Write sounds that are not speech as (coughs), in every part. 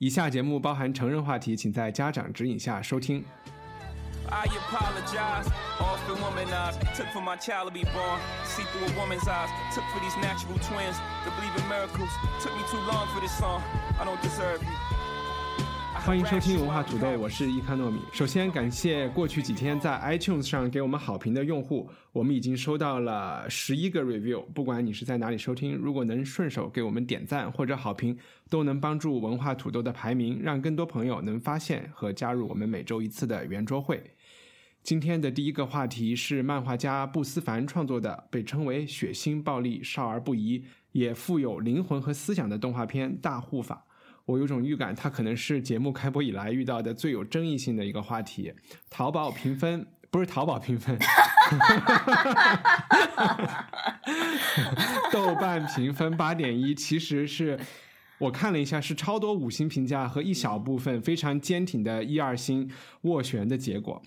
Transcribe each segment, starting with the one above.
以下节目包含成人话题，请在家长指引下收听。I apologize. Often womanized. Took for my child to be born. See through a woman's eyes. Took for these natural twins to believe in miracles. Took me too long for this song. I don't deserve you. 欢迎收听文化土豆，我是伊康糯米。首先感谢过去几天在 iTunes 上给我们好评的用户，我们已经收到了十一个 review。不管你是在哪里收听，如果能顺手给我们点赞或者好评，都能帮助文化土豆的排名，让更多朋友能发现和加入我们每周一次的圆桌会。今天的第一个话题是漫画家布思凡创作的，被称为血腥、暴力、少儿不宜，也富有灵魂和思想的动画片《大护法》。我有种预感，它可能是节目开播以来遇到的最有争议性的一个话题。淘宝评分不是淘宝评分，(laughs) 豆瓣评分八点一，其实是我看了一下，是超多五星评价和一小部分非常坚挺的一二星斡旋的结果。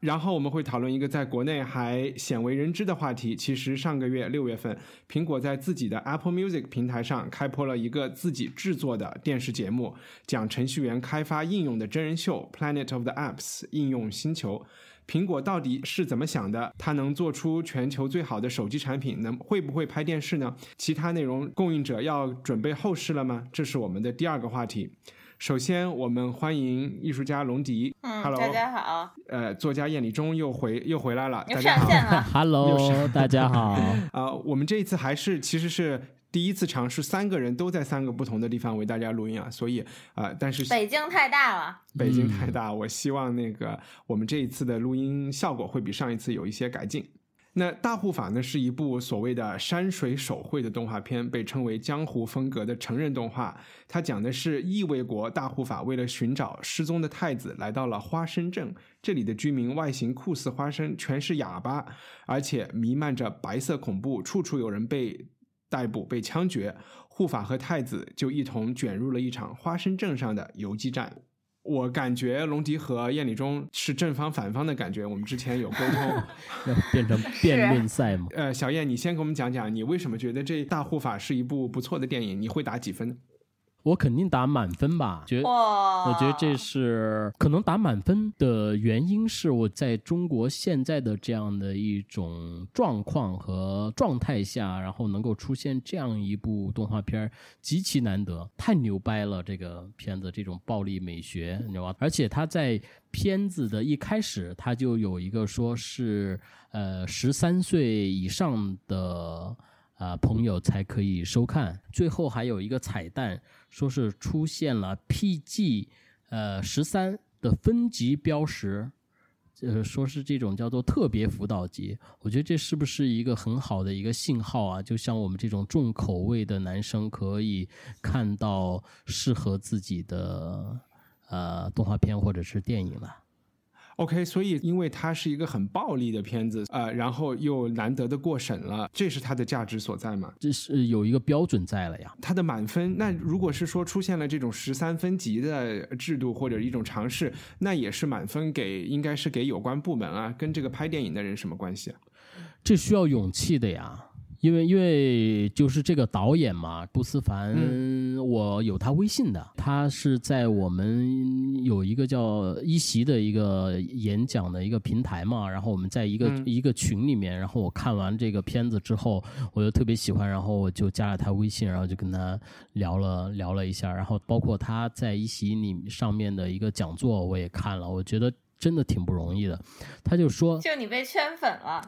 然后我们会讨论一个在国内还鲜为人知的话题。其实上个月六月份，苹果在自己的 Apple Music 平台上开播了一个自己制作的电视节目，讲程序员开发应用的真人秀《Planet of the Apps》应用星球。苹果到底是怎么想的？它能做出全球最好的手机产品，能会不会拍电视呢？其他内容供应者要准备后事了吗？这是我们的第二个话题。首先，我们欢迎艺术家龙迪。嗯 Hello，大家好，呃，作家燕礼忠又回又回来了，又大家好。上线了。(laughs) Hello，大家好。啊、(laughs) 我们这一次还是其实是第一次尝试三个人都在三个不同的地方为大家录音啊，所以啊、但是北京太大了，北京太大，我希望那个我们这一次的录音效果会比上一次有一些改进。那《大护法》呢，是一部所谓的山水手绘的动画片，被称为江湖风格的成人动画。它讲的是异卫国大护法为了寻找失踪的太子，来到了花生镇。这里的居民外形酷似花生，全是哑巴，而且弥漫着白色恐怖，处处有人被逮捕、被枪决。护法和太子就一同卷入了一场花生镇上的游击战。我感觉龙迪和燕礼中是正方反方的感觉，我们之前有沟通。(laughs) 要变成辩论赛吗？呃，小燕，你先给我们讲讲，你为什么觉得这《大护法》是一部不错的电影？你会打几分？我肯定打满分吧。觉得！我觉得这是可能打满分的原因是我在中国现在的这样的一种状况和状态下，然后能够出现这样一部动画片儿极其难得，太牛掰了！这个片子这种暴力美学，你知道吧？而且它在片子的一开始，它就有一个说是呃十三岁以上的。啊、朋友才可以收看。最后还有一个彩蛋，说是出现了 PG 呃十三的分级标识，呃，说是这种叫做特别辅导级。我觉得这是不是一个很好的一个信号啊？就像我们这种重口味的男生可以看到适合自己的呃动画片或者是电影了。OK，所以因为它是一个很暴力的片子，呃，然后又难得的过审了，这是它的价值所在嘛？这是有一个标准在了呀。它的满分，那如果是说出现了这种十三分级的制度或者一种尝试，那也是满分给，应该是给有关部门啊，跟这个拍电影的人什么关系啊？这需要勇气的呀，因为因为就是这个导演嘛，布思凡，我有他微信的，他是在我们有一个叫一席的一个演讲的一个平台嘛，然后我们在一个、嗯。一个群里面，然后我看完这个片子之后，我就特别喜欢，然后我就加了他微信，然后就跟他聊了聊了一下，然后包括他在一席里上面的一个讲座我也看了，我觉得真的挺不容易的。他就说，就你被圈粉了，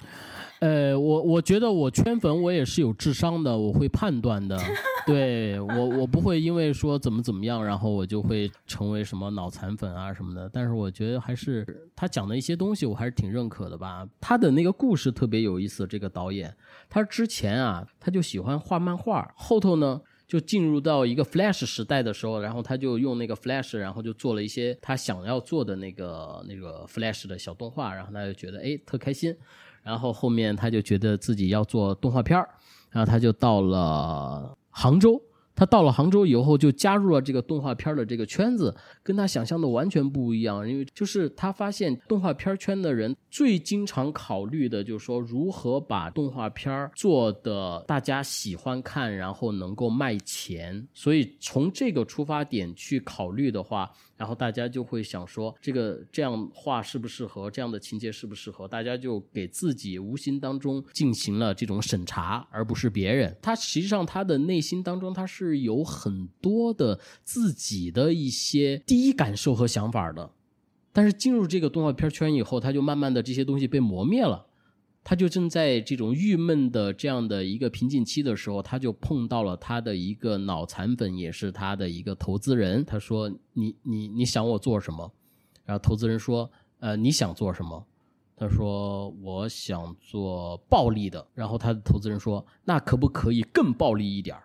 呃，我我觉得我圈粉我也是有智商的，我会判断的。(laughs) 对我我不会因为说怎么怎么样，然后我就会成为什么脑残粉啊什么的。但是我觉得还是他讲的一些东西，我还是挺认可的吧。他的那个故事特别有意思，这个导演他之前啊他就喜欢画漫画，后头呢就进入到一个 Flash 时代的时候，然后他就用那个 Flash，然后就做了一些他想要做的那个那个 Flash 的小动画，然后他就觉得哎特开心，然后后面他就觉得自己要做动画片儿，然后他就到了杭州。他到了杭州以后，就加入了这个动画片的这个圈子，跟他想象的完全不一样。因为就是他发现动画片圈的人最经常考虑的，就是说如何把动画片做的大家喜欢看，然后能够卖钱。所以从这个出发点去考虑的话，然后大家就会想说，这个这样画适不适合，这样的情节适不适合，大家就给自己无形当中进行了这种审查，而不是别人。他实际上他的内心当中他是有很多的自己的一些第一感受和想法的，但是进入这个动画片圈以后，他就慢慢的这些东西被磨灭了。他就正在这种郁闷的这样的一个瓶颈期的时候，他就碰到了他的一个脑残粉，也是他的一个投资人。他说：“你你你想我做什么？”然后投资人说：“呃，你想做什么？”他说：“我想做暴力的。”然后他的投资人说：“那可不可以更暴力一点儿？”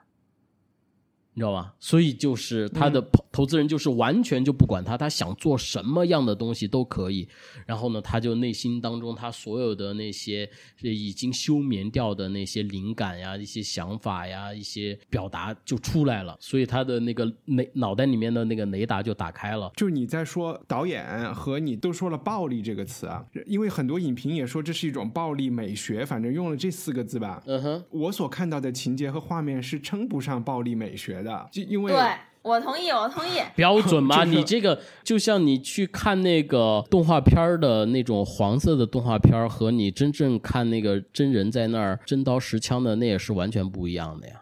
你知道吧？所以就是他的投投资人就是完全就不管他，他想做什么样的东西都可以。然后呢，他就内心当中他所有的那些已经休眠掉的那些灵感呀、一些想法呀、一些表达就出来了。所以他的那个雷脑袋里面的那个雷达就打开了。就是你在说导演和你都说了“暴力”这个词啊，因为很多影评也说这是一种暴力美学，反正用了这四个字吧。嗯哼，我所看到的情节和画面是称不上暴力美学的，就因为对我同意，我同意。标准吗？这个你这个就像你去看那个动画片的那种黄色的动画片，和你真正看那个真人在那儿真刀实枪的，那也是完全不一样的呀。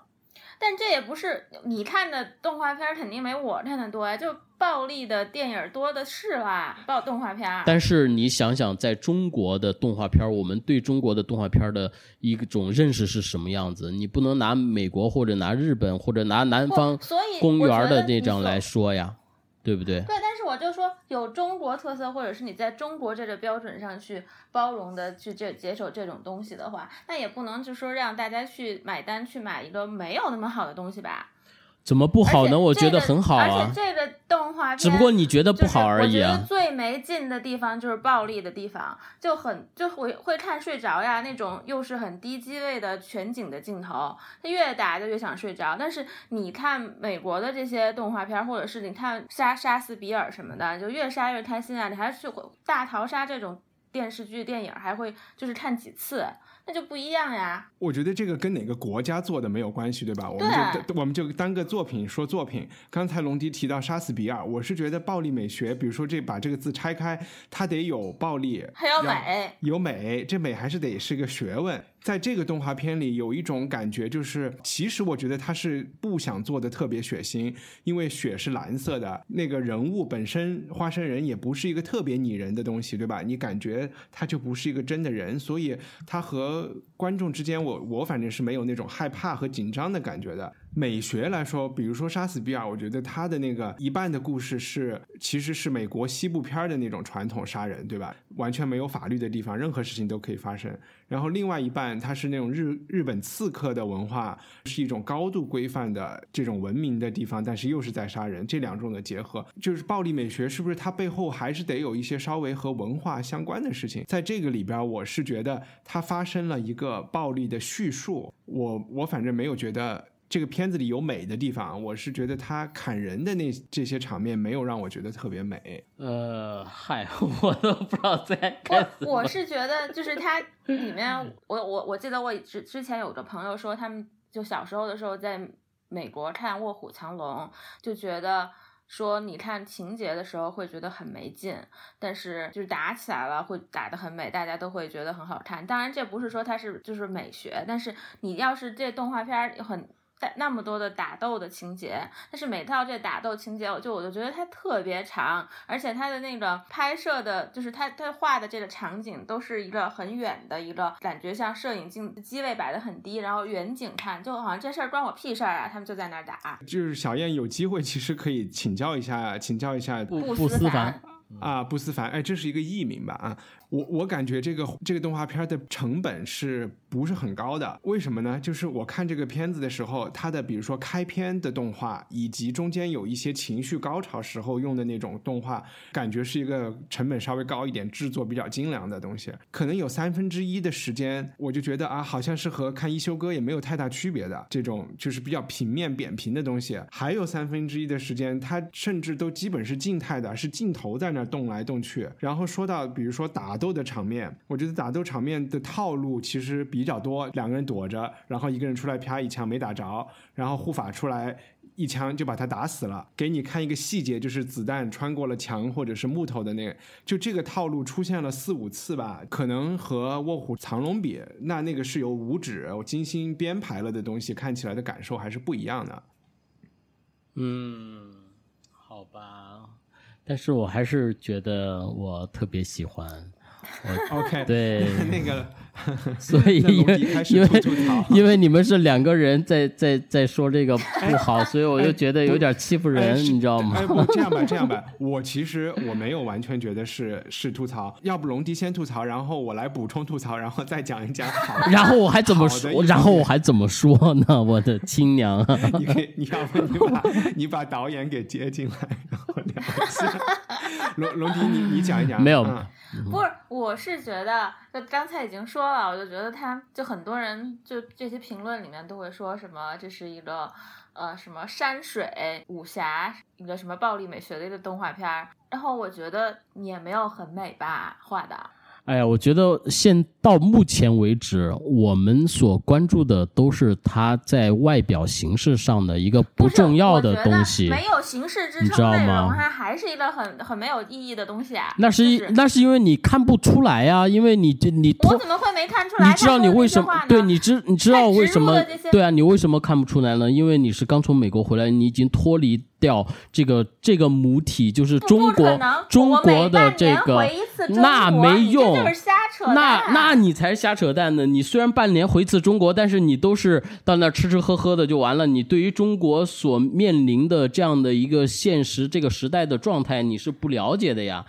但这也不是你看的动画片，肯定没我看的多呀。就暴力的电影多的是啦，爆动画片。但是你想想，在中国的动画片儿，我们对中国的动画片儿的一种认识是什么样子？你不能拿美国或者拿日本或者拿南方公园的那张来说呀，对不对？对，但是我就说有中国特色，或者是你在中国这个标准上去包容的去这接受这种东西的话，那也不能就说让大家去买单去买一个没有那么好的东西吧。怎么不好呢？我觉得很好啊且，这个动画片，只不过你觉得不好而已啊就是我觉得。最没劲的地方就是暴力的地方，就很就会会看睡着呀，那种又是很低机位的全景的镜头，它越打就越想睡着。但是你看美国的这些动画片，或者是你看杀杀死比尔什么的，就越杀越开心啊！你还是会大逃杀这种电视剧、电影还会就是看几次，那就不一样呀。我觉得这个跟哪个国家做的没有关系，对吧？我们就我们就单个作品说作品。刚才龙迪提到杀死比尔，我是觉得暴力美学，比如说这把这个字拆开，它得有暴力，还有美，有美，这美还是得是个学问。在这个动画片里，有一种感觉，就是其实我觉得他是不想做的特别血腥，因为血是蓝色的，那个人物本身花生人也不是一个特别拟人的东西，对吧？你感觉他就不是一个真的人，所以他和观众之间，我我反正是没有那种害怕和紧张的感觉的。美学来说，比如说杀死比尔，我觉得他的那个一半的故事是其实是美国西部片的那种传统杀人，对吧？完全没有法律的地方，任何事情都可以发生。然后另外一半，它是那种日日本刺客的文化，是一种高度规范的这种文明的地方，但是又是在杀人，这两种的结合，就是暴力美学，是不是它背后还是得有一些稍微和文化相关的事情？在这个里边，我是觉得它发生了一个暴力的叙述，我我反正没有觉得。这个片子里有美的地方，我是觉得他砍人的那这些场面没有让我觉得特别美。呃，嗨，(laughs) 我都不知道在我我是觉得，就是它里面，我我我记得我之之前有个朋友说，他们就小时候的时候在美国看《卧虎藏龙》，就觉得说，你看情节的时候会觉得很没劲，但是就是打起来了会打得很美，大家都会觉得很好看。当然，这不是说它是就是美学，但是你要是这动画片儿很。在那么多的打斗的情节，但是每套这打斗情节，我就我就觉得它特别长，而且它的那个拍摄的，就是它它画的这个场景都是一个很远的一个感觉，像摄影镜机位摆的很低，然后远景看，就好像这事儿关我屁事儿啊，他们就在那儿打。就是小燕有机会，其实可以请教一下，请教一下不不不思凡凡，啊，不思凡，哎，这是一个艺名吧？啊，我我感觉这个这个动画片的成本是不是很高的。为什么呢？就是我看这个片子的时候，它的比如说开篇的动画，以及中间有一些情绪高潮时候用的那种动画，感觉是一个成本稍微高一点、制作比较精良的东西。可能有三分之一的时间，我就觉得啊，好像是和看一休哥也没有太大区别的这种，就是比较平面扁平的东西。还有三分之一的时间，它甚至都基本是静态的，是镜头在那动来动去。然后说到比如说打斗的场面，我觉得打斗场面的套路其实比较多，两个人躲着，然后一个人出来啪一枪没打着，然后护法出来。一枪就把他打死了，给你看一个细节，就是子弹穿过了墙或者是木头的那个，就这个套路出现了四五次吧。可能和《卧虎藏龙》比，那那个是由五指精心编排了的东西，看起来的感受还是不一样的。嗯，好吧，但是我还是觉得我特别喜欢。OK，对 (laughs) 那个，(laughs) 所以因为因为 (laughs) 你们是两个人在在在说这个不好，所以我就觉得有点欺负人，哎你知道吗这样吧，这样吧，我其实我没有完全觉得是是吐槽，要不龙迪先吐槽，然后我来补充吐槽，然后再讲一讲好。然后我还怎么说？然后我还怎么说呢？我的亲娘啊！你可以，你要不你把你把导演给接进来，然后聊一下。龙龙迪，你你讲一讲。没有嗯不是，我是觉得，就刚才已经说了，我就觉得他就很多人就这些评论里面都会说什么这是一个呃什么山水武侠一个什么暴力美学类的动画片儿，然后我觉得也没有很美吧画的，哎呀，我觉得现到目前为止，我们所关注的都是它在外表形式上的一个不重要的东西。没有形式支你知道吗，它还是一个很很没有意义的东西啊。那是一就是那是因为你看不出来呀、因为你这你脱我怎么会没看出来？你知道你为什么？对，你知你知道为什么？对啊，你为什么看不出来呢？因为你是刚从美国回来，你已经脱离掉这个这个母体，就是中国中国的这个那没用那那你才瞎扯淡呢！你虽然半年回一次中国，但是你都是到那儿吃吃喝喝的就完了。你对于中国所面临的这样的一个现实、这个时代的状态，你是不了解的呀，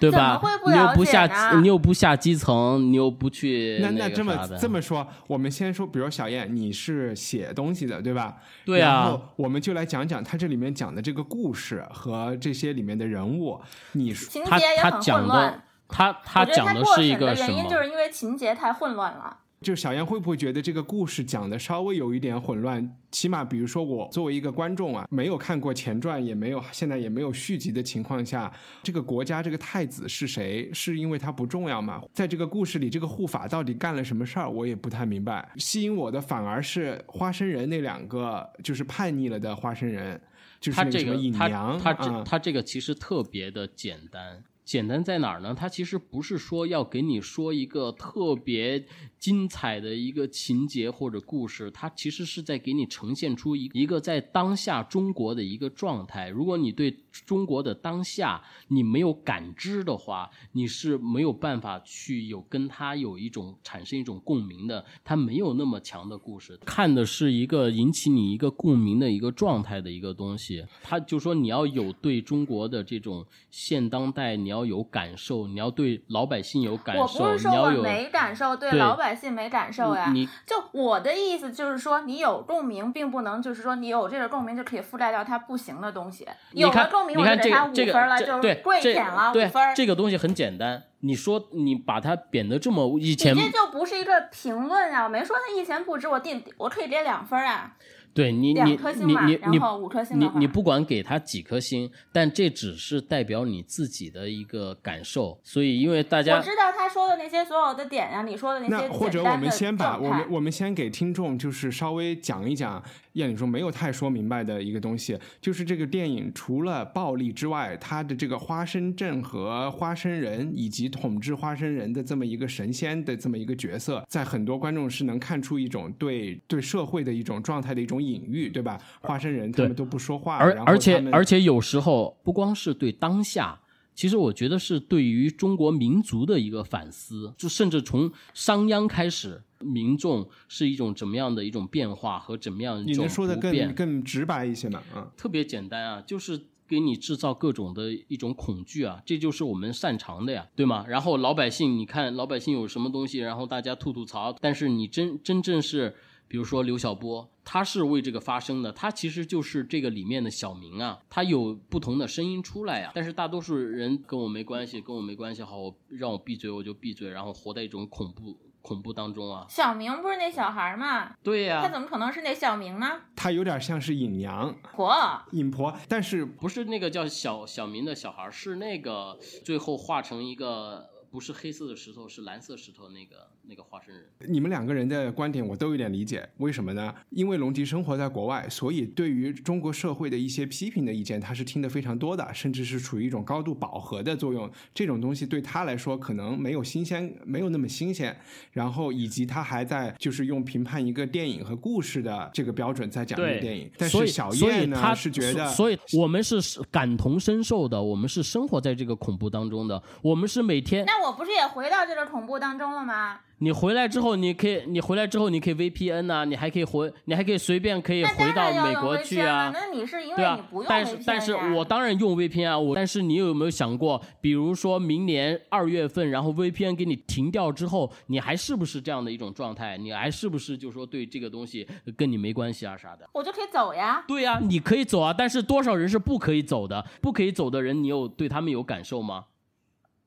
对吧？怎么会不你又不下你又不下基层，你又不去那那这么这么说，我们先说，比如小燕，你是写东西的，对吧？对啊然后我们就来讲讲他这里面讲的这个故事和这些里面的人物。你说他情节也他很讲的混乱。他他讲的是一个什么？原因就是因为情节太混乱了。就小燕会不会觉得这个故事讲的稍微有一点混乱？起码比如说我作为一个观众啊，没有看过前传，也没有现在也没有续集的情况下，这个国家这个太子是谁？是因为他不重要吗？在这个故事里，这个护法到底干了什么事儿？我也不太明白。吸引我的反而是花生人那两个，就是叛逆了的花生人，就是他这那个隐娘他这啊他这个其实特别的简单，简单在哪儿呢？它其实不是说要给你说一个特别精彩的一个情节或者故事，它其实是在给你呈现出一一个在当下中国的一个状态。如果你对中国的当下你没有感知的话，你是没有办法去有跟它有一种产生一种共鸣的。它没有那么强的故事，看的是一个引起你一个共鸣的一个状态的一个东西。他就说你要有对中国的这种现当代，你要有感受，你要对老百姓有感受，你要有没感受，对对老百姓没感受呀。就我的意思就是说，你有共鸣，并不能就是说你有这个共鸣就可以覆盖掉它不行的东西。有了共鸣，你我就给他五分了，就是这对这跪舔了五分。这个东西很简单。你说你把它贬得这么以你前这就不是一个评论啊！我没说他一钱不值，我定我可以给两分啊，对你你颗星嘛你你你然后五颗星你你不管给他几颗星，但这只是代表你自己的一个感受。所以因为大家我知道他说的那些所有的点呀、你说的那些那或者我们先把我们我们先给听众就是稍微讲一讲，燕里说没有太说明白的一个东西，就是这个电影除了暴力之外，它的这个花生镇和花生人以及统治花生人的这么一个神仙的这么一个角色，在很多观众是能看出一种对对社会的一种状态的一种隐喻，对吧？化身人他对们都不说话，而而且而且有时候不光是对当下，其实我觉得是对于中国民族的一个反思，就甚至从商鞅开始，民众是一种怎么样的一种变化和怎么样一种你能说的更更直白一些吗？嗯。特别简单啊，就是给你制造各种的一种恐惧啊，这就是我们擅长的呀，对吗？然后老百姓，你看老百姓有什么东西，然后大家吐吐槽，但是你真真正是，比如说刘晓波，他是为这个发声的，他其实就是这个里面的小明啊，他有不同的声音出来呀，但是大多数人跟我没关系，跟我没关系，好，我让我闭嘴我就闭嘴，然后活在一种恐怖恐怖当中啊，小明不是那小孩吗？对呀、他怎么可能是那小明呢？他有点像是隐娘、婆，隐婆，但是不是那个叫小小明的小孩儿，是那个最后化成一个不是黑色的石头，是蓝色石头那个那个化身人。你们两个人的观点我都有点理解，为什么呢？因为龙迪生活在国外，所以对于中国社会的一些批评的意见，他是听得非常多的，甚至是处于一种高度饱和的作用。这种东西对他来说可能没有新鲜，没有那么新鲜。然后以及他还在就是用评判一个电影和故事的这个标准在讲这个电影，但是小叶呢他是觉得，所以我们是感同身受的，我们是生活在这个恐怖当中的，我们是每天那我不是也回到这个恐怖当中了吗？你回来之后，你可以，你回来之后，你可以 VPN 呐、你还可以回，你还可以随便可以回到美国去啊了。那你是因为你不，用但 VPN 是但是我当然用 VPN 啊，我但是你有没有想过，比如说明年二月份，然后 VPN 给你停掉之后，你还是不是这样的一种状态？你还是不是就说对这个东西跟你没关系啊啥的？我就可以走呀。对呀、你可以走啊，但是多少人是不可以走的？不可以走的人，你有对他们有感受吗？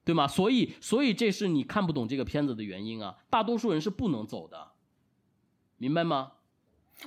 对吗？所以，所以这是你看不懂这个片子的原因啊。大多数人是不能走的，明白吗？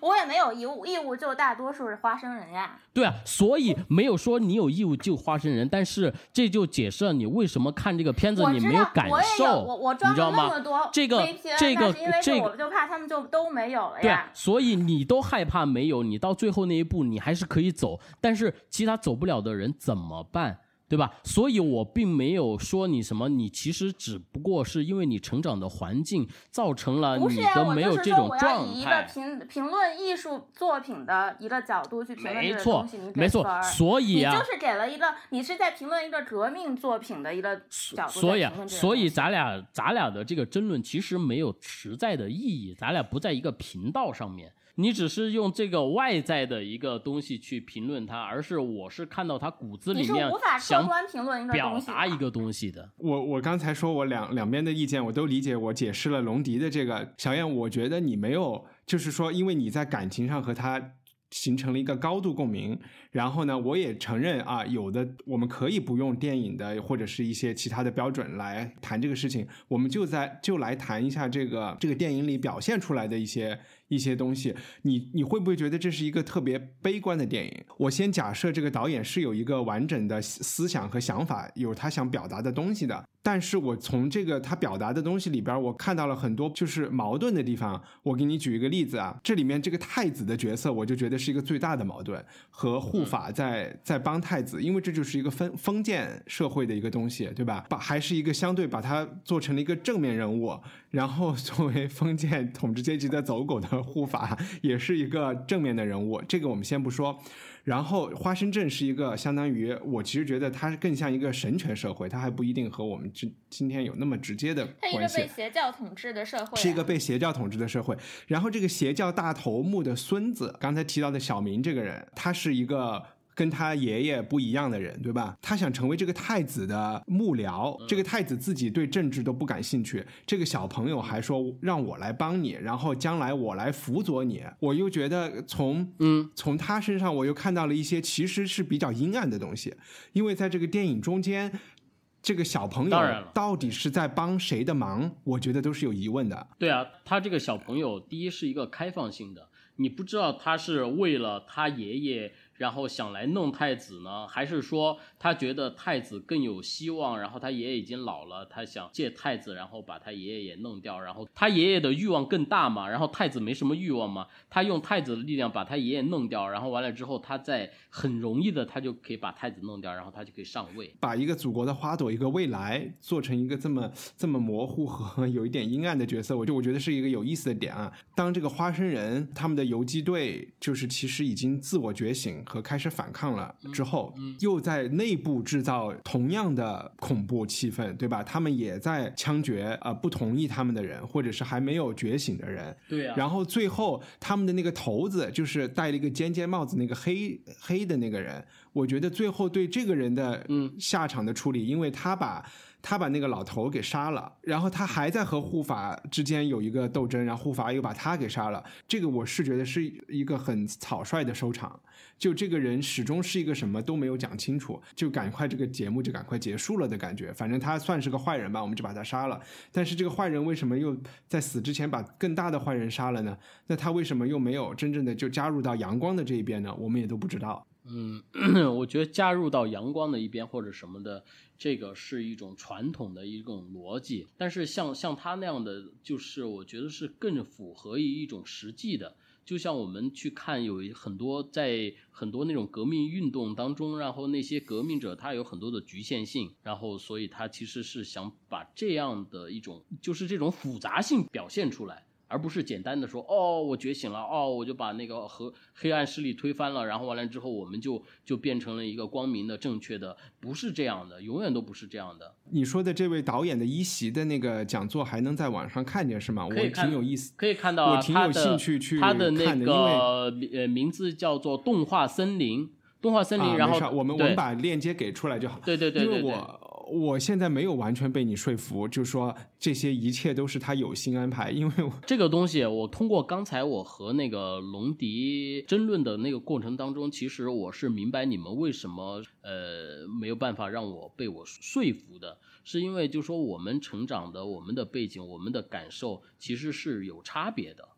我也没有义务义务救大多数的花生人呀。对啊，所以没有说你有义务救花生人，但是这就解释了你为什么看这个片子你没有感受，我我装你知道吗了那么？多这个这个但是因为这个我就怕他们就都没有了呀对。所以你都害怕没有，你到最后那一步你还是可以走，但是其他走不了的人怎么办？对吧？所以我并没有说你什么，你其实只不过是因为你成长的环境造成了你的没有就是说我要这种状以一个。评评论艺术作品的一个角度去评论这个没错东西，你，给没错分儿，所以啊，你就是给了一个，你是在评论一个革命作品的一个角度在所以啊评论，这个所以东西咱俩咱俩的这个争论其实没有实在的意义，咱俩不在一个频道上面。你只是用这个外在的一个东西去评论他，而是我是看到他骨子你是里面无法客想观评论一个表东西的达一个东西的。我我刚才说我两两边的意见我都理解，我解释了龙迪的这个小燕，我觉得你没有，就是说，因为你在感情上和他形成了一个高度共鸣，然后呢，我也承认啊，有的我们可以不用电影的或者是一些其他的标准来谈这个事情，我们就在就来谈一下这个这个电影里表现出来的一些一些东西，你你会不会觉得这是一个特别悲观的电影？我先假设这个导演是有一个完整的思想和想法，有他想表达的东西的。但是我从这个他表达的东西里边，我看到了很多就是矛盾的地方。我给你举一个例子啊，这里面这个太子的角色，我就觉得是一个最大的矛盾，和护法在在帮太子，因为这就是一个封封建社会的一个东西，对吧？把还是一个相对把它做成了一个正面人物，然后 (laughs) 作为封建统治阶级的走狗的护法，也是一个正面的人物。这个我们先不说。然后花生镇是一个相当于，我其实觉得它更像一个神权社会，它还不一定和我们今今天有那么直接的它一个关系被。邪教统治的社会、啊，是一个被邪教统治的社会。然后这个邪教大头目的孙子，刚才提到的小明这个人，他是一个。跟他爷爷不一样的人，对吧？他想成为这个太子的幕僚，这个太子自己对政治都不感兴趣，这个小朋友还说让我来帮你，然后将来我来辅佐你。我又觉得从嗯从他身上，我又看到了一些其实是比较阴暗的东西，因为在这个电影中间，这个小朋友到底是在帮谁的忙，我觉得都是有疑问的。对啊，他这个小朋友，第一是一个开放性的，你不知道他是为了他爷爷，然后想来弄太子呢，还是说他觉得太子更有希望，然后他爷爷已经老了，他想借太子，然后把他爷爷也弄掉，然后他爷爷的欲望更大嘛，然后太子没什么欲望嘛，他用太子的力量把他爷爷弄掉，然后完了之后，他再很容易的他就可以把太子弄掉，然后他就可以上位。把一个祖国的花朵、一个未来做成一个这么这么模糊和有一点阴暗的角色，我就我觉得是一个有意思的点啊。当这个花生人他们的游击队就是其实已经自我觉醒，和开始反抗了之后，又在内部制造同样的恐怖气氛，对吧？他们也在枪决呃不同意他们的人，或者是还没有觉醒的人。对啊然后最后他们的那个头子，就是戴了一个尖尖帽子那个黑黑的那个人，我觉得最后对这个人的嗯下场的处理，因为他把。他把那个老头给杀了，然后他还在和护法之间有一个斗争，然后护法又把他给杀了。这个我是觉得是一个很草率的收场，就这个人始终是一个什么都没有讲清楚，就赶快这个节目就赶快结束了的感觉。反正他算是个坏人吧，我们就把他杀了。但是这个坏人为什么又在死之前把更大的坏人杀了呢？那他为什么又没有真正的就加入到阳光的这一边呢？我们也都不知道。嗯，(clears throat) 我觉得加入到阳光的一边或者什么的，(clears throat) 这个是一种传统的一种逻辑。但是像像他那样的，就是我觉得是更符合于一种实际的。就像我们去看有很多在很多那种革命运动当中，然后那些革命者他有很多的局限性，然后所以他其实是想把这样的一种就是这种复杂性表现出来。而不是简单的说哦，我觉醒了，哦，我就把那个和黑暗势力推翻了，然后完了之后我们就就变成了一个光明的、正确的，不是这样的，永远都不是这样的。你说的这位导演的一席的那个讲座还能在网上看见是吗？我挺有意思，可以看到、啊，我挺有兴趣去他的那个呃名字叫做《动画森林》，动画森林，啊、然后我们我们把链接给出来就好。对对对对对因为我我现在没有完全被你说服，就说这些一切都是他有心安排，因为这个东西，我通过刚才我和那个龙迪争论的那个过程当中，其实我是明白你们为什么呃没有办法让我被我说服的，是因为就说我们成长的、我们的背景、我们的感受其实是有差别的。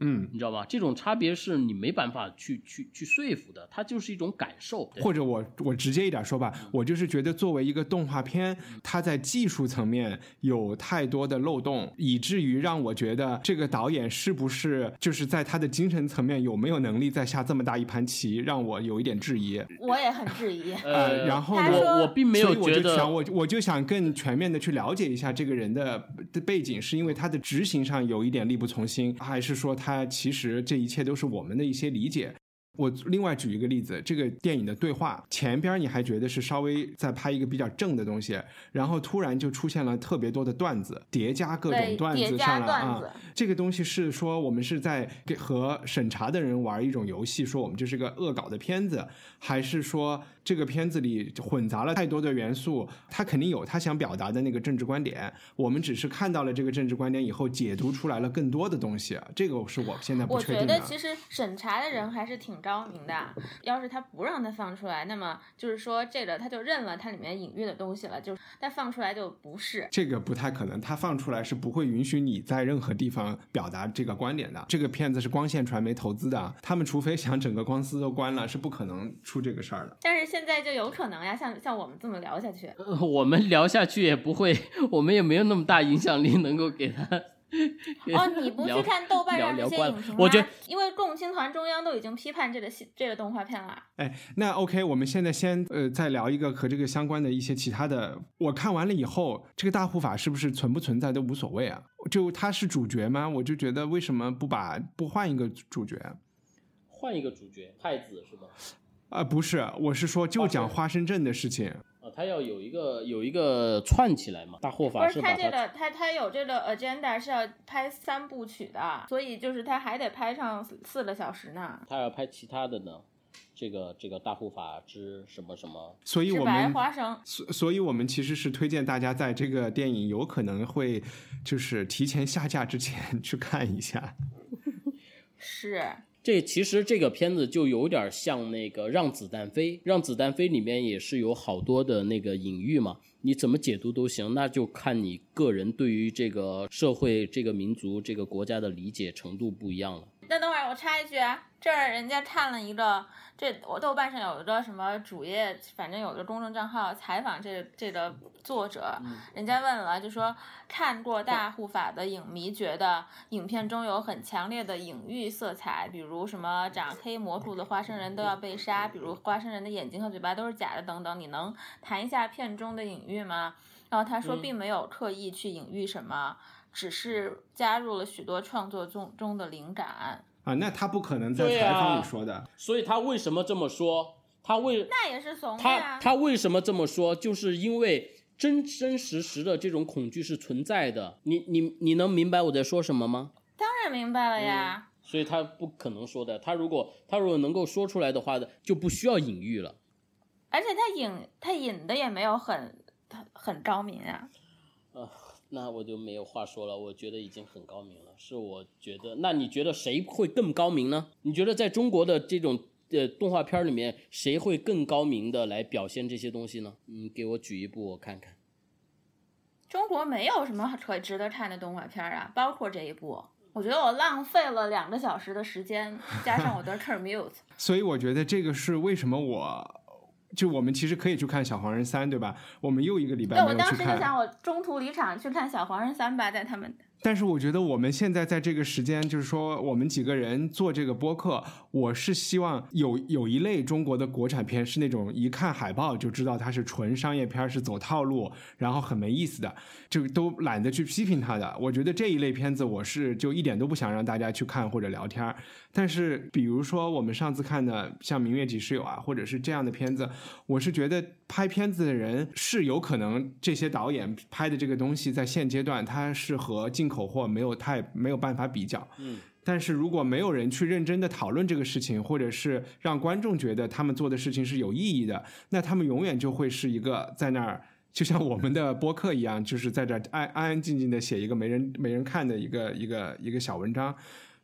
嗯，你知道吧？这种差别是你没办法去去去说服的，它就是一种感受。或者我我直接一点说吧，我就是觉得作为一个动画片，它在技术层面有太多的漏洞，以至于让我觉得这个导演是不是就是在他的精神层面有没有能力再下这么大一盘棋，让我有一点质疑。我也很质疑。呃，然后呢，我我并没有所以我觉得就想，我我就想更全面的去了解一下这个人的的背景，是因为他的执行上有一点力不从心，还是说他其实这一切都是我们的一些理解？我另外举一个例子，这个电影的对话前边你还觉得是稍微在拍一个比较正的东西，然后突然就出现了特别多的段子，叠加各种段子上来啊段子。这个东西是说我们是在给和审查的人玩一种游戏，说我们这是个恶搞的片子，还是说这个片子里混杂了太多的元素？他肯定有他想表达的那个政治观点，我们只是看到了这个政治观点以后解读出来了更多的东西，这个是我现在不确定的。得其实审查的人还是挺高明的。要是他不让他放出来，那么就是说这个他就认了它里面隐喻的东西了，就但放出来就不是。这个不太可能，他放出来是不会允许你在任何地方表达这个观点的。这个片子是光线传媒投资的，他们除非想整个公司都关了，是不可能出这个事儿的。但是现在就有可能呀，像像我们这么聊下去，呃我们聊下去也不会，我们也没有那么大影响力能够给他。给 (laughs) 哦，你不去看豆瓣上聊聊关这些影评吗？我觉得因为共青团中央都已经批判这个戏这个动画片了。哎，那 OK，我们现在先呃再聊一个和这个相关的一些其他的。我看完了以后，这个大护法是不是存不存在都无所谓啊？就他是主角吗？我就觉得为什么不把不换一个主角？换一个主角，太子是吗？啊、不是，我是说就讲花生镇的事情。啊，他要有一个有一个串起来嘛，大护不是法是它他这个，他他有这个 agenda 是要拍三部曲的，所以就是他还得拍上四四个小时呢。他要拍其他的呢。这个这个大护法之什么什么，所以是白我们花生，所所以，我们其实是推荐大家在这个电影有可能会就是提前下架之前 (laughs) 去看一下。(laughs) 是这其实这个片子就有点像那个《让子弹飞》，《让子弹飞》里面也是有好多的那个隐喻嘛，你怎么解读都行，那就看你个人对于这个社会、这个民族、这个国家的理解程度不一样了。那等会儿我插一句啊，这儿人家看了一个，这我豆瓣上有一个什么主页，反正有个公众账号采访这这个作者，人家问了，就说看过《大护法》的影迷觉得影片中有很强烈的隐喻色彩，比如什么长黑魔术的花生人都要被杀，比如花生人的眼睛和嘴巴都是假的等等，你能谈一下片中的隐喻吗？然后他说嗯并没有刻意去隐喻什么。只是加入了许多创作中中的灵感。啊，那他不可能在对采访啊里说的。所以他为什么这么说？他为那也是怂的他。他为什么这么说？就是因为真真实实的这种恐惧是存在的。你你你能明白我在说什么吗？当然明白了呀。所以他不可能说的。他如果他如果能够说出来的话的，就不需要隐喻了。而且他隐他隐的也没有很很很高明啊。那我就没有话说了，我觉得已经很高明了。是我觉得，那你觉得谁会更高明呢？你觉得在中国的这种呃动画片里面，谁会更高明的来表现这些东西呢？嗯，给我举一部我看看。中国没有什么可值得看的动画片啊，包括这一部。我觉得我浪费了两个小时的时间，加上我的 (laughs) commute。所以我觉得这个是为什么我。就我们其实可以去看《小黄人三》，对吧？我们又一个礼拜对，我没有去看。当时就想，我中途离场去看《小黄人三》吧，在他们但是我觉得我们现在在这个时间，就是说我们几个人做这个播客，我是希望有有一类中国的国产片是那种一看海报就知道它是纯商业片，是走套路，然后很没意思的，就都懒得去批评它的。我觉得这一类片子，我是就一点都不想让大家去看或者聊天。但是比如说我们上次看的像《明月几时有》啊，或者是这样的片子，我是觉得拍片子的人是有可能这些导演拍的这个东西在现阶段它是和进口货没有太没有办法比较。嗯。但是如果没有人去认真的讨论这个事情，或者是让观众觉得他们做的事情是有意义的，那他们永远就会是一个在那儿。就像我们的播客一样，就是在这安安安静静的写一个没人没人看的一个一个一个小文章，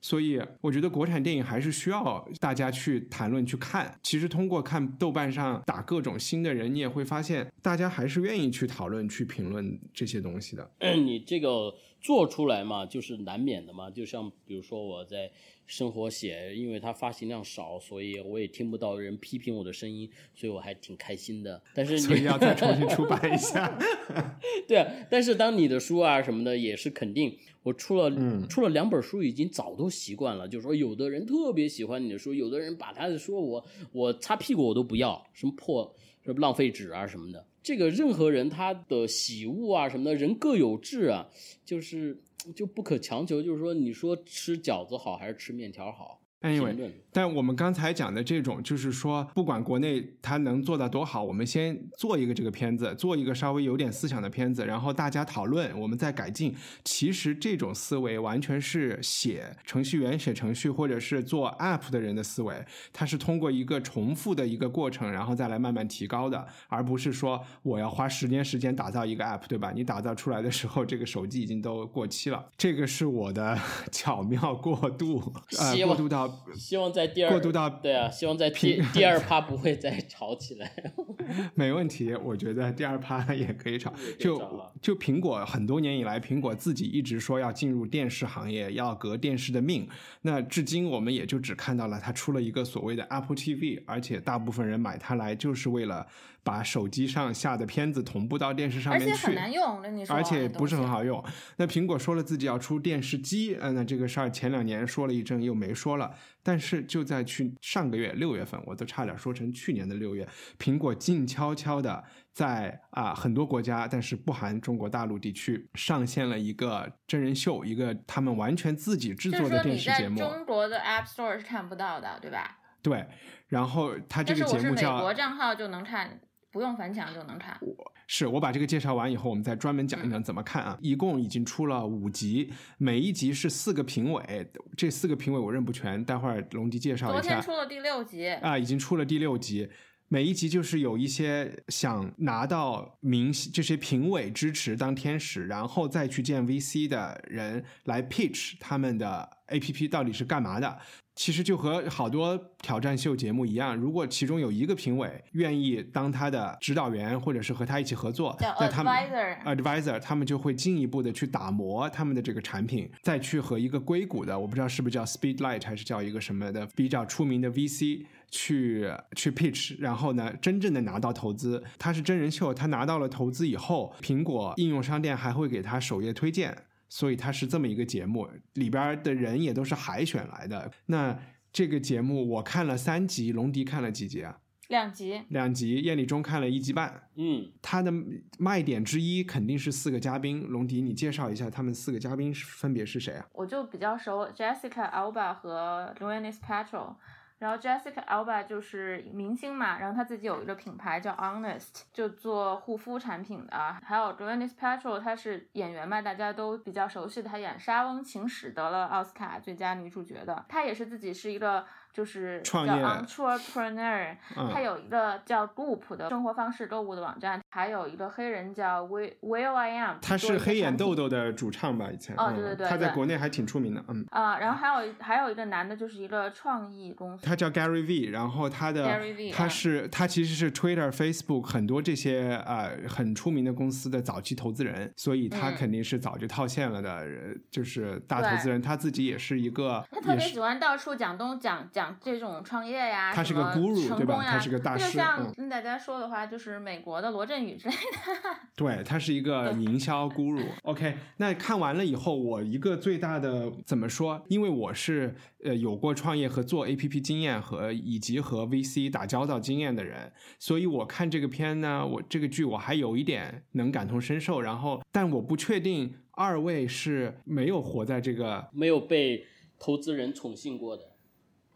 所以我觉得国产电影还是需要大家去谈论、去看。其实通过看豆瓣上打各种新的人，你也会发现大家还是愿意去讨论、去评论这些东西的。嗯你这个做出来嘛，就是难免的嘛。就像比如说我在生活写，因为它发行量少，所以我也听不到人批评我的声音，所以我还挺开心的。但是所以要再重新出版一下。(laughs) 对啊，但是当你的书啊什么的也是肯定，我出了、嗯出了两本书，已经早都习惯了。就是说，有的人特别喜欢你的书，有的人把他的书我我擦屁股我都不要，什么破什么浪费纸啊什么的。这个任何人他的喜恶啊什么的，人各有志啊，就是就不可强求。就是说，你说吃饺子好还是吃面条好？评 Anyway，但我们刚才讲的这种，就是说，不管国内它能做到多好，我们先做一个这个片子，做一个稍微有点思想的片子，然后大家讨论，我们再改进。其实这种思维完全是写程序员写程序或者是做 App 的人的思维，它是通过一个重复的一个过程，然后再来慢慢提高的，而不是说我要花十年时间打造一个 App，对吧？你打造出来的时候，这个手机已经都过期了。这个是我的 (laughs) 巧妙过渡，呃，过渡到希望在第二过渡到对啊，希望在第第二趴不会再吵起来。(laughs) 没问题，我觉得第二趴也可以炒也可以。就就苹果很多年以来，苹果自己一直说要进入电视行业，要革电视的命。那至今我们也就只看到了它出了一个所谓的 Apple TV，而且大部分人买它来就是为了把手机上下的片子同步到电视上面去。而且很难用，跟你说，而且不是很。好用。那苹果说了自己要出电视机，呃，那这个事儿前两年说了一阵又没说了。但是就在去上个月六月份，我都差点说成去年的六月，苹果静悄悄的在啊很多国家，但是不含中国大陆地区上线了一个真人秀，一个他们完全自己制作的电视节目。中国的 App Store 是看不到的，对吧？对，然后它这个但是我是美节目叫国账号就能看，不用翻墙就能看。我是我把这个介绍完以后，我们再专门讲一讲怎么看啊。一共已经出了五集，每一集是四个评委，这四个评委我认不全，待会儿龙迪介绍昨一下天出了第六集，啊，已经出了第六集。每一集就是有一些想拿到明星这些评委支持当天使，然后再去见 VC 的人来 pitch 他们的 APP 到底是干嘛的。其实就和好多挑战秀节目一样，如果其中有一个评委愿意当他的指导员，或者是和他一起合作，叫那他们 advisor。advisor，他们就会进一步的去打磨他们的这个产品，再去和一个硅谷的，我不知道是不是叫 Speedlight 还是叫一个什么的比较出名的 VC 去去 pitch，然后呢，真正的拿到投资。他是真人秀，他拿到了投资以后，苹果应用商店还会给他首页推荐。所以它是这么一个节目，里边的人也都是海选来的。那这个节目我看了三集，龙迪看了几集啊？两集，两集，夜里中看了一集半。嗯，它的卖点之一肯定是四个嘉宾。龙迪，你介绍一下他们四个嘉宾分别是谁啊？我就比较熟，Jessica Alba 和 Gwyneth Paltrow。然后 Jessica Alba 就是明星嘛，然后她自己有一个品牌叫 Honest，就做护肤产品的。还有 Gwyneth Paltrow，她是演员嘛，大家都比较熟悉的，她演《莎翁情史》得了奥斯卡最佳女主角的。她也是自己是一个。就是叫 entrepreneur，他有一个叫 Goop 的生活方式购物的网站，还有一个黑人叫 Will I Am，他是黑眼豆豆的主唱吧？以前哦，对对对，他在国内还挺出名的，嗯啊，然后还有还有一个男的，就是一个创意公司，他叫 Gary V，然后他的他是他其实是 Twitter、Facebook 很多这些呃很出名的公司的早期投资人，所以他肯定是早就套现了的，就是大投资人，他自己也是一个，他特别喜欢到处讲东讲讲。这种创业呀，他是个 guru 对吧？他是个大师。就像跟大家说的话，就是美国的罗振宇之类的。(laughs) 对他是一个营销 guru。OK，那看完了以后，我一个最大的怎么说？因为我是呃有过创业和做 APP 经验和以及和 VC 打交道经验的人，所以我看这个片呢，我这个剧我还有一点能感同身受。然后，但我不确定二位是没有活在这个没有被投资人宠幸过的。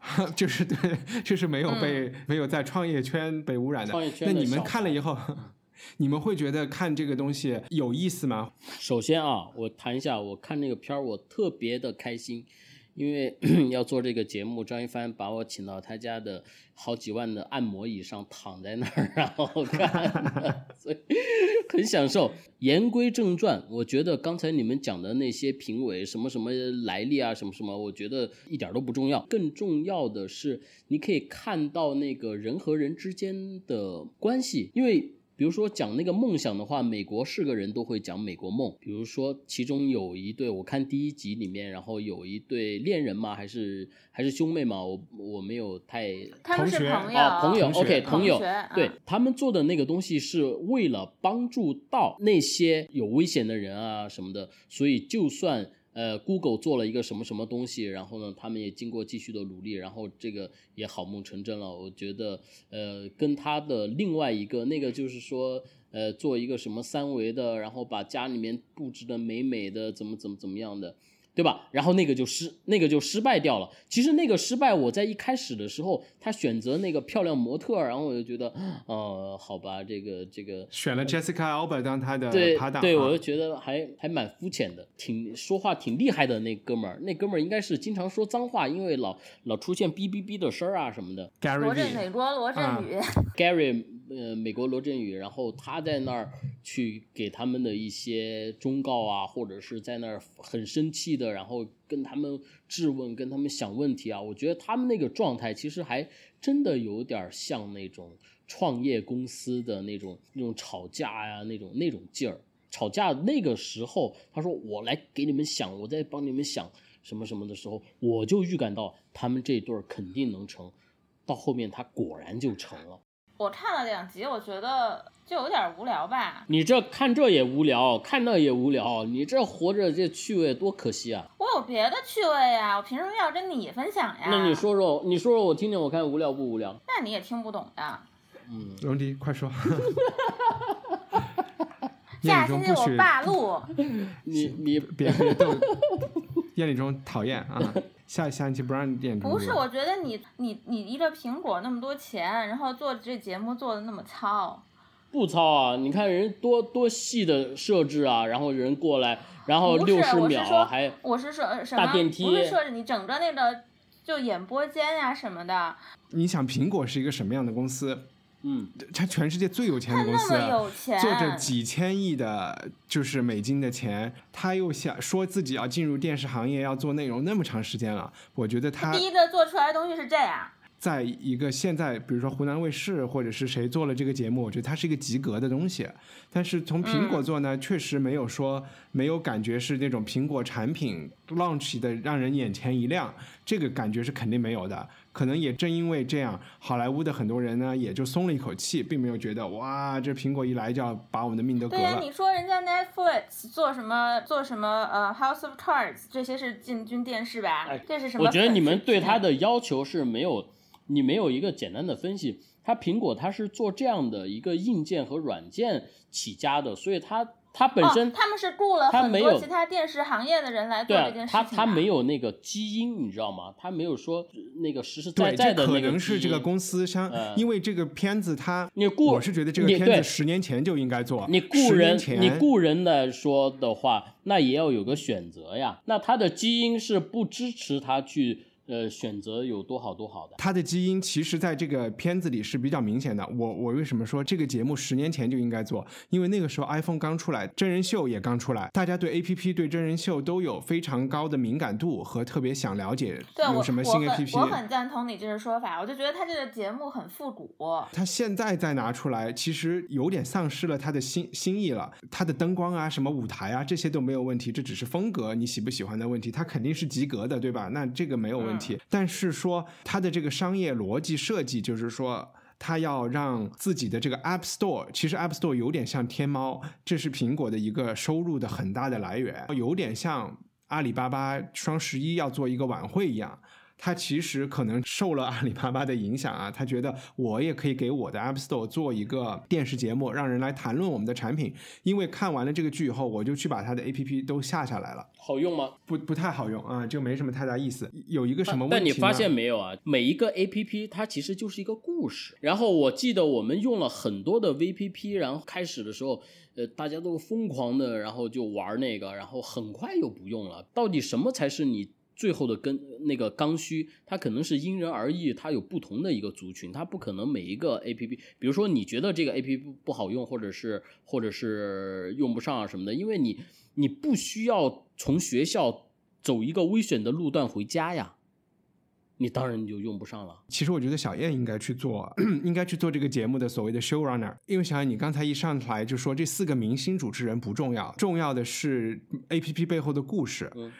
(laughs) 就是对，就是没有被没有在创业圈被污染的。那你们看了以后，(laughs) 你们会觉得看这个东西有意思吗？首先啊，我谈一下，我看那个片儿，我特别的开心。因为 (coughs) 要做这个节目，张一帆把我请到他家的好几万的按摩椅上躺在那儿，然后看，(laughs) 所以很享受。言归正传，我觉得刚才你们讲的那些评委什么什么来历啊，什么什么，我觉得一点都不重要。更重要的是，你可以看到那个人和人之间的关系，因为。比如说讲那个梦想的话，美国是个人都会讲美国梦。比如说其中有一对，我看第一集里面，然后有一对恋人嘛，还是还是兄妹嘛，我我没有太他们是朋友啊，朋友，OK，朋友，对他们做的那个东西是为了帮助到那些有危险的人啊什么的，所以就算。呃，Google 做了一个什么什么东西，然后呢，他们也经过继续的努力，然后这个也好梦成真了。我觉得，呃，跟他的另外一个那个就是说，呃，做一个什么三维的，然后把家里面布置的美美的，怎么怎么怎么样的。对吧？然后那个就失，那个就失败掉了。其实那个失败，我在一开始的时候，他选择那个漂亮模特，然后我就觉得，呃，好吧，这个这个选了 Jessica Alba 当他的搭档，对我就觉得还还蛮肤浅的，挺说话挺厉害的那哥们儿，那哥们儿应该是经常说脏话，因为老老出现哔哔哔的声儿啊什么的。罗振美国罗振宇，(laughs) Gary，呃，美国罗振宇，然后他在那儿去给他们的一些忠告啊，或者是在那儿很生气。的，然后跟他们质问，跟他们想问题啊，我觉得他们那个状态其实还真的有点像那种创业公司的那种那种吵架呀，那种那种劲儿。吵架那个时候，他说我来给你们想，我在帮你们想什么什么的时候，我就预感到他们这对儿肯定能成。到后面他果然就成了。我看了两集，我觉得。就有点无聊吧？你这看这也无聊，看那也无聊，你这活着这趣味多可惜啊！我有别的趣味呀，我凭什么要跟你分享呀？那你说说，你说说我听听，我看无聊不无聊？那你也听不懂呀。嗯，荣迪，快说。(laughs) 下星期我霸路。(laughs) 你你别别逗，(laughs) 夜里中讨厌啊！(laughs) 下下一期不让你点不是，我觉得你你你一个苹果那么多钱，然后做这节目做的那么糙。不糙啊！你看人多多细的设置啊，然后人过来，然后六十秒还我是说什么大电梯，不是设置你整个那个就演播间呀什么的。你想苹果是一个什么样的公司？嗯，他全世界最有钱的公司，做着几千亿的，就是美金的钱，他又想说自己要进入电视行业，要做内容那么长时间了，我觉得他第一个做出来的东西是这样。在一个现在，比如说湖南卫视或者是谁做了这个节目，我觉得它是一个及格的东西。但是从苹果做呢，确实没有说没有感觉是那种苹果产品 launch 的让人眼前一亮，这个感觉是肯定没有的。可能也正因为这样，好莱坞的很多人呢也就松了一口气，并没有觉得哇，这苹果一来就要把我们的命都革了。对呀，你说人家 Netflix 做什么做什么呃 House of Cards 这些是进军电视吧？这是什么？我觉得你们对他的要求是没有。你没有一个简单的分析。它苹果它是做这样的一个硬件和软件起家的，所以它它本身、哦、他们是雇了很它没有多其他电视行业的人来做这件事情、啊。他他没有那个基因，你知道吗？他没有说那个实实在对，在的那个基能是这个公司相，嗯因为这个片子他，你雇我是觉得这个片子十年前就应该做，你雇人年，前你雇人来说的话，那也要有个选择呀。那他的基因是不支持他去呃选择有多好多好的。他的基因其实在这个片子里是比较明显的。我我为什么说这个节目十年前就应该做？因为那个时候 iPhone 刚出来，真人秀也刚出来，大家对 APP 对真人秀都有非常高的敏感度和特别想了解对有什么新 APP。我很赞同你这个说法，我就觉得他这个节目很复古。他现在再拿出来，其实有点丧失了他的新新意了。他的灯光啊、什么舞台啊，这些都没有问题，这只是风格你喜不喜欢的问题。他肯定是及格的，对吧？那这个没有问题。但是说它的这个商业逻辑设计，就是说。它要让自己的这个 App Store，其实 App Store 有点像天猫，这是苹果的一个收入的很大的来源，有点像阿里巴巴双十一要做一个晚会一样。他其实可能受了阿里巴巴的影响啊，他觉得我也可以给我的 App Store 做一个电视节目，让人来谈论我们的产品。因为看完了这个剧以后，我就去把他的 APP 都下下来了，好用吗？不不太好用啊，就没什么太大意思。有一个什么问题呢？但你发现没有啊？每一个 A P P 它其实就是一个故事。然后我记得我们用了很多的 V P P，然后开始的时候，呃，大家都疯狂的，然后就玩那个，然后很快又不用了。到底什么才是你？最后的跟那个刚需，它可能是因人而异，它有不同的一个族群，它不可能每一个 A P P，比如说你觉得这个 A P P 不好用，或者是或者是用不上啊什么的，因为你你不需要从学校走一个危险的路段回家呀，你当然就用不上了。其实我觉得小燕应该去做，(clears throat) 应该去做这个节目的所谓的 showrunner，因为小燕你刚才一上来就说这四个明星主持人不重要，重要的是 A P P 背后的故事。嗯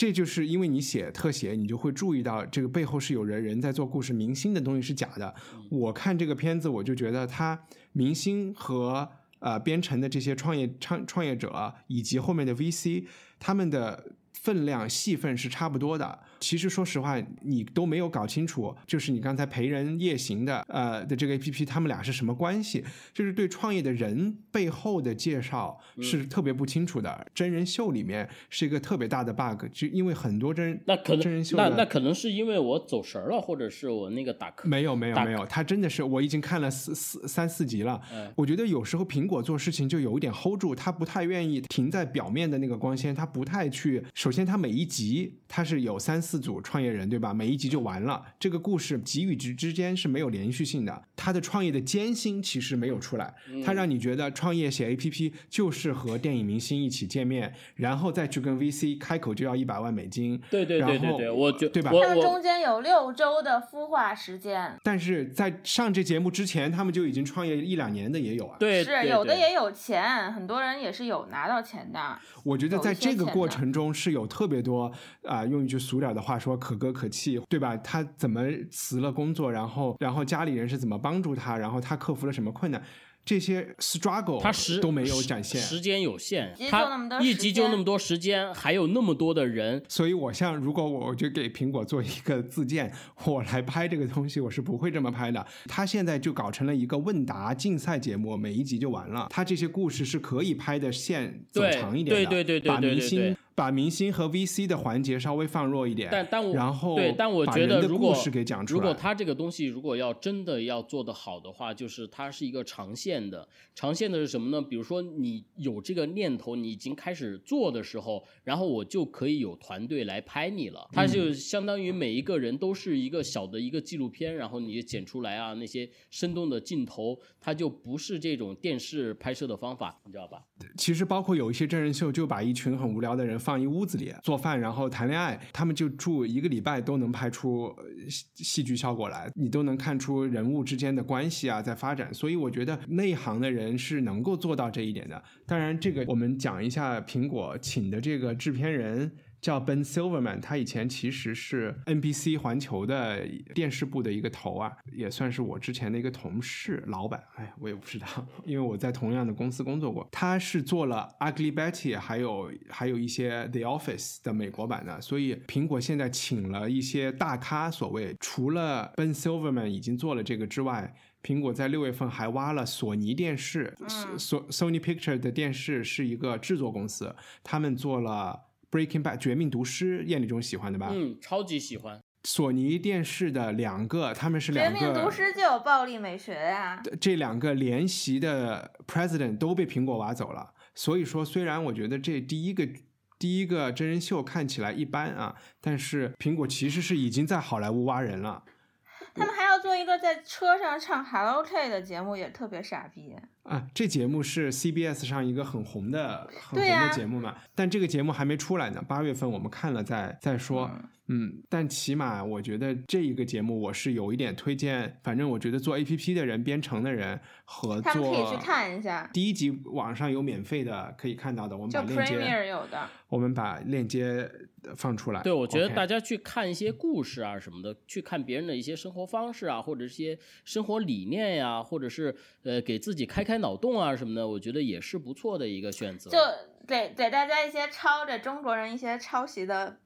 这就是因为你写特写，你就会注意到这个背后是有人人在做故事，明星的东西是假的。我看这个片子，我就觉得他明星和呃编程的这些创业创创业者以及后面的 VC，他们的分量戏份是差不多的。其实说实话，你都没有搞清楚，就是你刚才陪人夜行的呃的这个 APP，他们俩是什么关系？就是对创业的人背后的介绍是特别不清楚的。真人秀里面是一个特别大的 bug，就因为很多真那可能真人秀那那可能是因为我走神了，或者是我那个打瞌没有没有没有，他真的是我已经看了四四三四集了。嗯我觉得有时候苹果做事情就有一点 hold 住，他不太愿意停在表面的那个光鲜，他不太去。首先，他每一集他是有三四组创业人，对吧？每一集就完了，这个故事集与集之间是没有连续性的。他的创业的艰辛其实没有出来，嗯他让你觉得创业写 APP 就是和电影明星一起见面，然后再去跟 VC 开口就要一百万美金。对对对对然后对，我觉对吧我他们中间有六周的孵化时间，但是在上这节目之前，他们就已经创业一两年的也有啊。对是有的也有钱，很多人也是有拿到钱的。我觉得在这个过程中是有特别多啊、用一句俗点的话说，可歌可泣，对吧？他怎么辞了工作，然后然后家里人是怎么帮助他，然后他克服了什么困难，这些 struggle 他时都没有展现。时间有限他一集就那么多时间，还有那么多的人，所以，我像如果我就给苹果做一个自荐，我来拍这个东西，我是不会这么拍的。他现在就搞成了一个问答竞赛节目，每一集就完了。他这些故事是可以拍的线走长一点的，对对对对把明对对对星把明星和 VC 的环节稍微放弱一点，但但我然后对，但我觉得如果。如果他这个东西如果要真的要做得好的话，就是它是一个长线的。长线的是什么呢？比如说你有这个念头，你已经开始做的时候，然后我就可以有团队来拍你了。它就相当于每一个人都是一个小的一个纪录片，然后你剪出来啊那些生动的镜头，它就不是这种电视拍摄的方法，你知道吧？其实包括有一些真人秀，就把一群很无聊的人放放一屋子里做饭，然后谈恋爱，他们就住一个礼拜都能拍出呃戏戏剧效果来，你都能看出人物之间的关系啊在发展。所以我觉得内行的人是能够做到这一点的。当然，这个我们讲一下苹果请的这个制片人。叫 Ben Silverman，他以前其实是 NBC 环球的电视部的一个头啊，也算是我之前的一个同事、老板。哎，我也不知道，因为我在同样的公司工作过。他是做了 Ugly Betty，还有还有一些 The Office 的美国版的，所以苹果现在请了一些大咖，所谓除了 Ben Silverman 已经做了这个之外。苹果在六月份还挖了索尼电视，索 Sony Picture 的电视是一个制作公司，他们做了 Breaking Bad 绝命毒师，燕丽中喜欢的吧？嗯，超级喜欢。索尼电视的两个，他们是两个绝命毒师就有暴力美学呀。这两个联席的 President 都被苹果挖走了，所以说虽然我觉得这第一个第一个真人秀看起来一般啊，但是苹果其实是已经在好莱坞挖人了。他们还要做一个在车上唱 Hello K 的节目，也特别傻逼啊！这节目是 CBS 上一个很红的、很红的节目嘛？但这个节目还没出来呢，八月份我们看了再再说。嗯，但起码我觉得这一个节目我是有一点推荐。反正我觉得做 A P P 的人、编程的人和做，他们可以去看一下。第一集网上有免费的可以看到的，我们把链接有的，我们把链接放出来。对，我觉得大家去看一些故事啊什么的，去看别人的一些生活方式啊，或者一些生活理念呀，或者是呃给自己开开脑洞啊什么的，我觉得也是不错的一个选择。就给给大家一些抄着中国人一些抄袭的。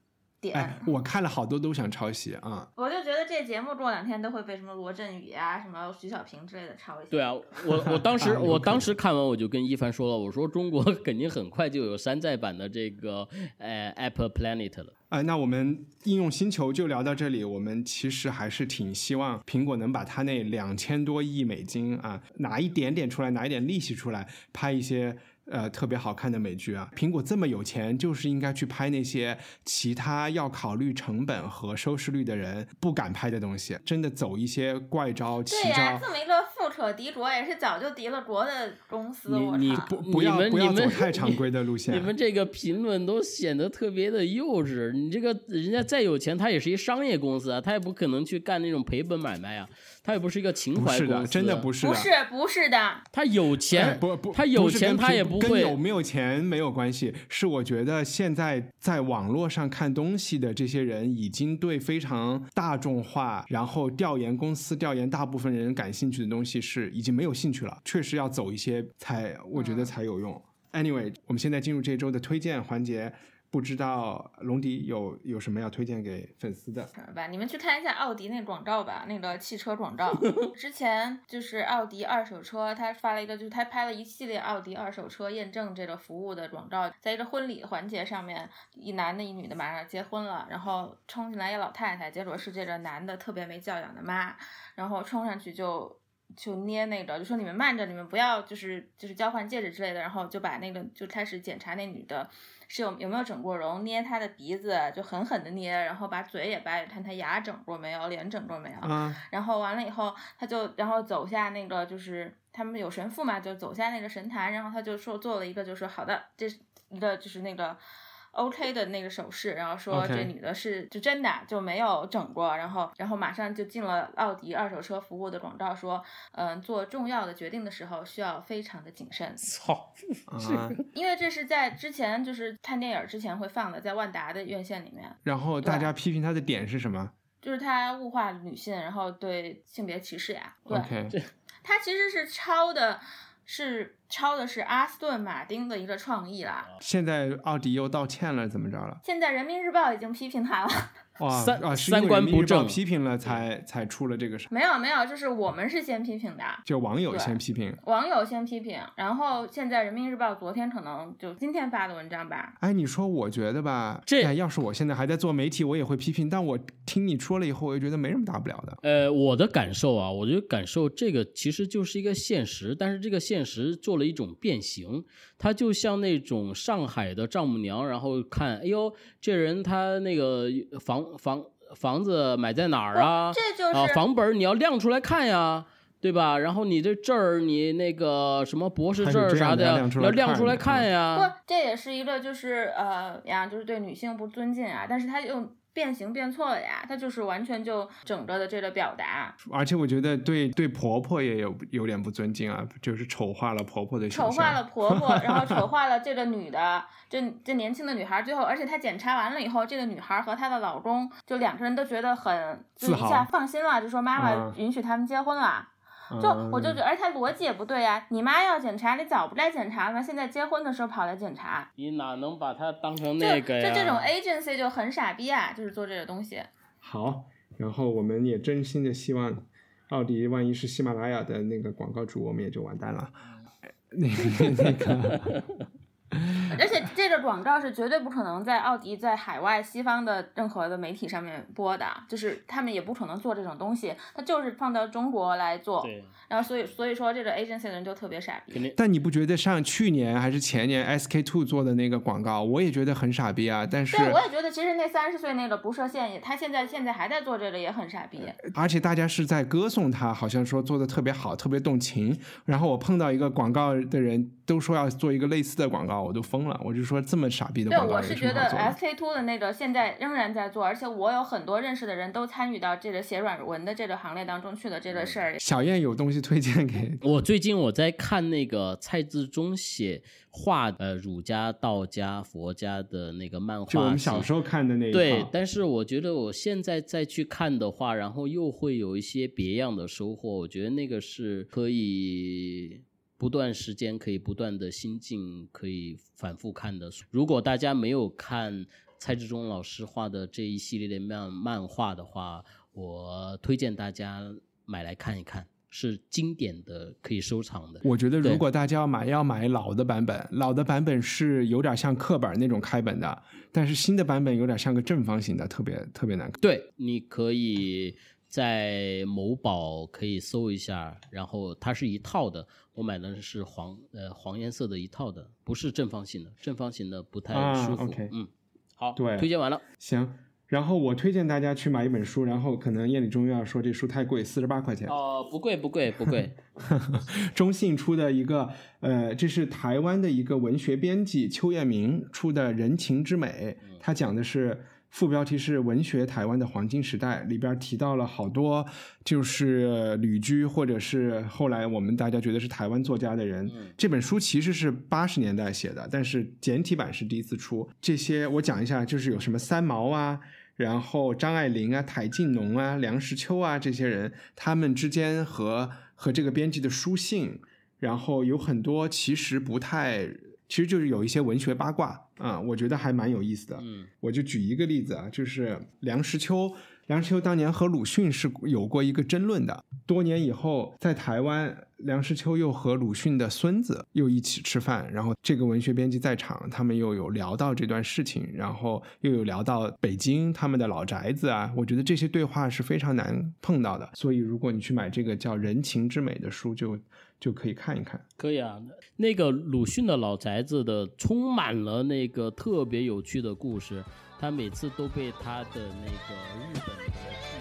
哎，我看了好多都想抄袭啊！我就觉得这节目过两天都会被什么罗振宇啊、什么徐小平之类的抄袭。对啊，我我当时 (laughs) 我当时看完我就跟一凡说了，我说中国 (laughs) 肯定很快就有山寨版的这个呃 Apple Planet 了。哎，那我们应用星球就聊到这里。我们其实还是挺希望苹果能把它那两千多亿美金啊拿一点点出来，拿一点利息出来，拍一些。呃，特别好看的美剧啊！苹果这么有钱，就是应该去拍那些其他要考虑成本和收视率的人不敢拍的东西，真的走一些怪招、奇招。对呀，这么一个富可敌国，也是早就敌了国的公司。你你不不要不要走太常规的路线。(laughs) 你们这个评论都显得特别的幼稚。你这个人家再有钱，他也是一商业公司啊，他也不可能去干那种赔本买卖啊。他也不是一个情怀公司，真的不是，不是不是的。他有钱，不不，他有钱，他也不会跟有没有钱没有关系。是我觉得现在在网络上看东西的这些人，已经对非常大众化，然后调研公司、调研大部分人感兴趣的东西是已经没有兴趣了。确实要走一些才，我觉得才有用。Anyway，我们现在进入这周的推荐环节。不知道龙迪有有什么要推荐给粉丝的？吧，你们去看一下奥迪那广告吧，那个汽车广告。(laughs) 之前就是奥迪二手车，他发了一个，就是他拍了一系列奥迪二手车验证这个服务的广告，在一个婚礼环节上面，一男的，一女的马上结婚了，然后冲进来一老太太，结果是这个男的特别没教养的妈，然后冲上去就就捏那个，就说你们慢着，你们不要就是就是交换戒指之类的，然后就把那个就开始检查那女的。是有有没有整过容？捏她的鼻子，就狠狠的捏，然后把嘴也掰，看她牙整过没有，脸整过没有。嗯。然后完了以后，他就然后走下那个，就是他们有神父嘛，就走下那个神坛，然后他就说做了一个，就说好的，这是一个就是那个。OK 的那个手势，然后说这女的是就真的就没有整过，然后然后马上就进了奥迪二手车服务的广告，说嗯做重要的决定的时候需要非常的谨慎。操，(laughs) 因为这是在之前就是看电影之前会放的，在万达的院线里面。然后大家批评他的点是什么？就是他物化女性，然后对性别歧视呀。OK，他其实是抄的。是抄的是阿斯顿马丁的一个创意啦。现在奥迪又道歉了，怎么着了？现在人民日报已经批评他了。哇，三三观不正，批评了才才出了这个事。没有没有，就是我们是先批评的，就网友先批评，网友先批评，然后现在人民日报昨天可能就今天发的文章吧。哎，你说我觉得吧，这要是我现在还在做媒体，我也会批评。但我听你说了以后，我就觉得没什么大不了的。呃，我的感受啊，我就感受这个其实就是一个现实，但是这个现实做了一种变形。它就像那种上海的丈母娘，然后看，哎呦，这人他那个房房房子买在哪儿啊？这就是啊，房本你要亮出来看呀，对吧？然后你这证儿，你那个什么博士证儿啥的，要亮出来看呀。不，这也是一个就是呃呀，就是对女性不尊敬啊。但是他用。变形变错了呀，她就是完全就整个的这个表达，而且我觉得对对婆婆也有有点不尊敬啊，就是丑化了婆婆的。丑化了婆婆，然后丑 (laughs) 化了这个女的，这这年轻的女孩，最后而且她检查完了以后，这个女孩和她的老公就两个人都觉得很就一下放心了，就说妈妈允许他们结婚了。就我就觉得，而且他逻辑也不对呀。你妈要检查，你早不该检查吗？现在结婚的时候跑来检查，你哪能把它当成那个呀？就这种 agency 就很傻逼啊，就是做这个东西。好，然后我们也真心的希望，奥迪万一是喜马拉雅的那个广告主，我们也就完蛋了。那个那个。(laughs) 而且这个广告是绝对不可能在奥迪在海外西方的任何的媒体上面播的，就是他们也不可能做这种东西，他就是放到中国来做。然后所以所以说这个 agency 的人就特别傻逼。但你不觉得上去年还是前年 SK two 做的那个广告，我也觉得很傻逼啊？但是对，我也觉得其实那三十岁那个不设限，他现在现在还在做这个也很傻逼。而且大家是在歌颂他，好像说做的特别好，特别动情。然后我碰到一个广告的人都说要做一个类似的广告，我都疯了。我就说这么傻逼的广告对，我是觉得 SK two 的那个现在仍然在做，而且我有很多认识的人都参与到这个写软文的这个行列当中去的这个事儿。小燕有东西推荐给我，最近我在看那个蔡志忠写画呃儒家、道家、佛家的那个漫画，就我们小时候看的那对，但是我觉得我现在再去看的话，然后又会有一些别样的收获。我觉得那个是可以。不断时间可以不断的心境可以反复看的。如果大家没有看蔡志忠老师画的这一系列的漫漫画的话，我推荐大家买来看一看，是经典的，可以收藏的。我觉得如果大家要买，要买老的版本，老的版本是有点像课本那种开本的，但是新的版本有点像个正方形的，特别特别难看。对，你可以。在某宝可以搜一下，然后它是一套的，我买的是黄呃黄颜色的一套的，不是正方形的，正方形的不太舒服。嗯，好，对，推荐完了。行，然后我推荐大家去买一本书，然后可能夜里中又要说这书太贵，四十八块钱。哦，不贵不贵不贵，(laughs) 中信出的一个呃，这是台湾的一个文学编辑邱彦明出的《人情之美》，他讲的是。副标题是“文学台湾的黄金时代”，里边提到了好多就是旅居或者是后来我们大家觉得是台湾作家的人。这本书其实是八十年代写的，但是简体版是第一次出。这些我讲一下，就是有什么三毛啊，然后张爱玲啊、台静农啊、梁实秋啊这些人，他们之间和和这个编辑的书信，然后有很多其实不太。其实就是有一些文学八卦啊，我觉得还蛮有意思的。嗯，我就举一个例子啊，就是梁实秋，梁实秋当年和鲁迅是有过一个争论的。多年以后，在台湾，梁实秋又和鲁迅的孙子又一起吃饭，然后这个文学编辑在场，他们又有聊到这段事情，然后又有聊到北京他们的老宅子啊。我觉得这些对话是非常难碰到的。所以，如果你去买这个叫《人情之美》的书，就。就可以看一看，可以啊。那个鲁迅的老宅子的充满了那个特别有趣的故事，他每次都被他的那个日本的。